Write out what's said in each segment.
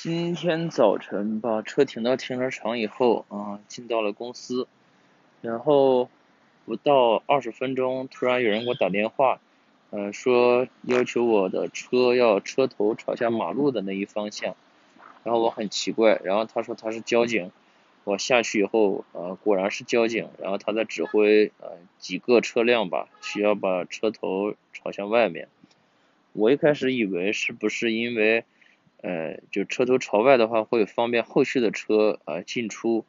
今天早晨把车停到停车场以后，啊，进到了公司，然后不到二十分钟，突然有人给我打电话，嗯，说要求我的车要车头朝向马路的那一方向，然后我很奇怪，然后他说他是交警，我下去以后，呃，果然是交警，然后他在指挥，呃，几个车辆吧，需要把车头朝向外面，我一开始以为是不是因为。呃，就车头朝外的话，会方便后续的车啊进出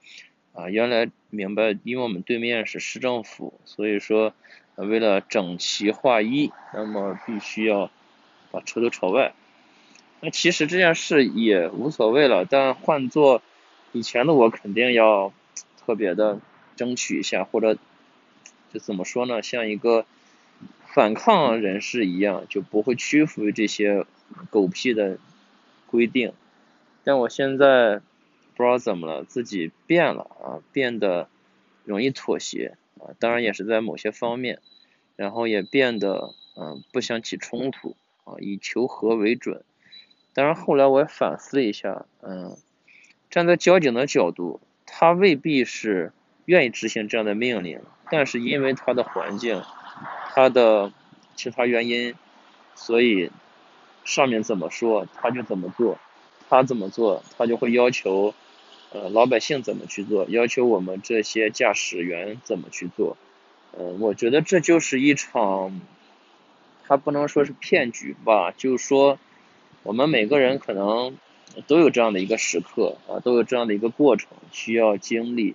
啊。原来明白，因为我们对面是市政府，所以说为了整齐划一，那么必须要把车头朝外。那其实这件事也无所谓了，但换做以前的我，肯定要特别的争取一下，或者就怎么说呢，像一个反抗人士一样，就不会屈服于这些狗屁的。规定，但我现在不知道怎么了，自己变了啊，变得容易妥协啊，当然也是在某些方面，然后也变得嗯不想起冲突啊，以求和为准。当然后来我也反思了一下，嗯，站在交警的角度，他未必是愿意执行这样的命令，但是因为他的环境，他的其他原因，所以。上面怎么说他就怎么做，他怎么做他就会要求，呃老百姓怎么去做，要求我们这些驾驶员怎么去做，嗯，我觉得这就是一场，他不能说是骗局吧，就是说，我们每个人可能都有这样的一个时刻啊，都有这样的一个过程需要经历。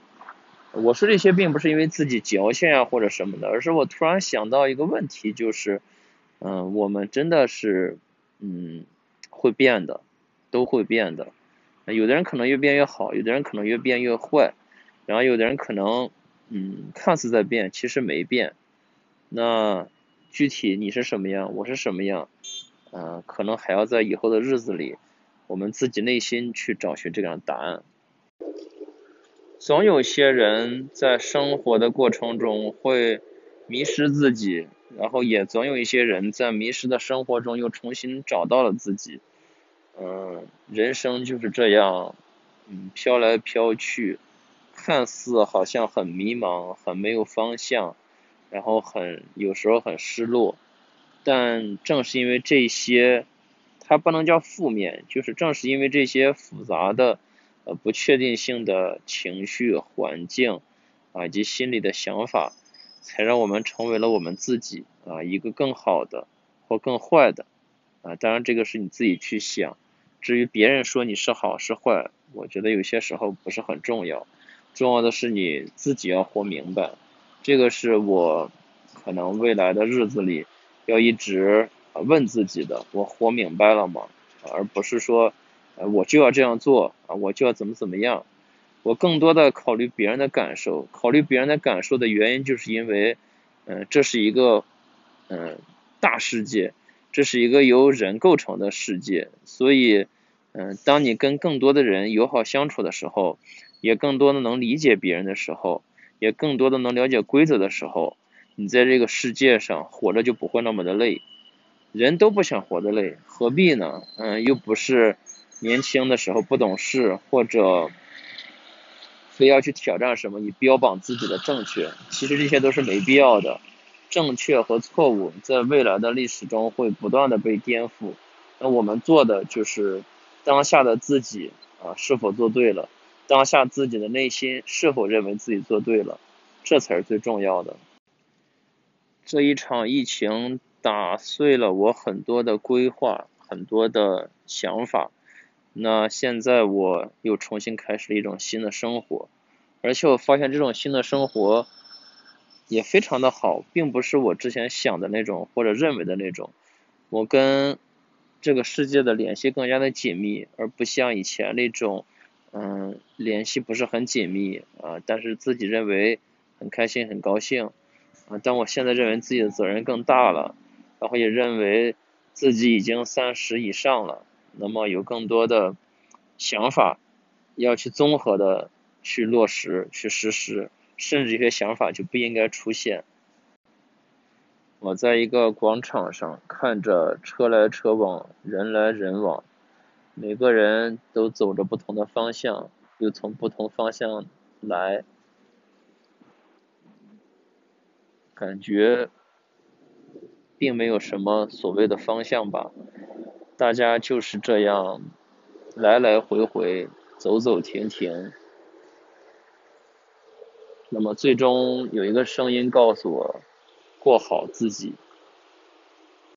我说这些并不是因为自己矫情啊或者什么的，而是我突然想到一个问题，就是，嗯，我们真的是。嗯，会变的，都会变的。有的人可能越变越好，有的人可能越变越坏，然后有的人可能，嗯，看似在变，其实没变。那具体你是什么样，我是什么样，嗯，可能还要在以后的日子里，我们自己内心去找寻这样的答案。总有些人在生活的过程中会迷失自己。然后也总有一些人在迷失的生活中又重新找到了自己，嗯，人生就是这样，嗯，飘来飘去，看似好像很迷茫，很没有方向，然后很有时候很失落，但正是因为这些，它不能叫负面，就是正是因为这些复杂的呃不确定性的情绪环境啊以及心里的想法。才让我们成为了我们自己啊，一个更好的或更坏的啊，当然这个是你自己去想。至于别人说你是好是坏，我觉得有些时候不是很重要，重要的是你自己要活明白。这个是我可能未来的日子里要一直问自己的：我活明白了吗？而不是说我就要这样做啊，我就要怎么怎么样。我更多的考虑别人的感受，考虑别人的感受的原因，就是因为，嗯，这是一个，嗯，大世界，这是一个由人构成的世界，所以，嗯，当你跟更多的人友好相处的时候，也更多的能理解别人的时候，也更多的能了解规则的时候，你在这个世界上活着就不会那么的累。人都不想活得累，何必呢？嗯，又不是年轻的时候不懂事，或者。非要去挑战什么，以标榜自己的正确，其实这些都是没必要的。正确和错误在未来的历史中会不断的被颠覆。那我们做的就是当下的自己啊，是否做对了？当下自己的内心是否认为自己做对了？这才是最重要的。这一场疫情打碎了我很多的规划，很多的想法。那现在我又重新开始了一种新的生活，而且我发现这种新的生活也非常的好，并不是我之前想的那种或者认为的那种。我跟这个世界的联系更加的紧密，而不像以前那种，嗯，联系不是很紧密啊，但是自己认为很开心很高兴啊。但我现在认为自己的责任更大了，然后也认为自己已经三十以上了。那么有更多的想法要去综合的去落实去实施，甚至一些想法就不应该出现。我在一个广场上看着车来车往，人来人往，每个人都走着不同的方向，又从不同方向来，感觉并没有什么所谓的方向吧。大家就是这样来来回回，走走停停。那么最终有一个声音告诉我，过好自己。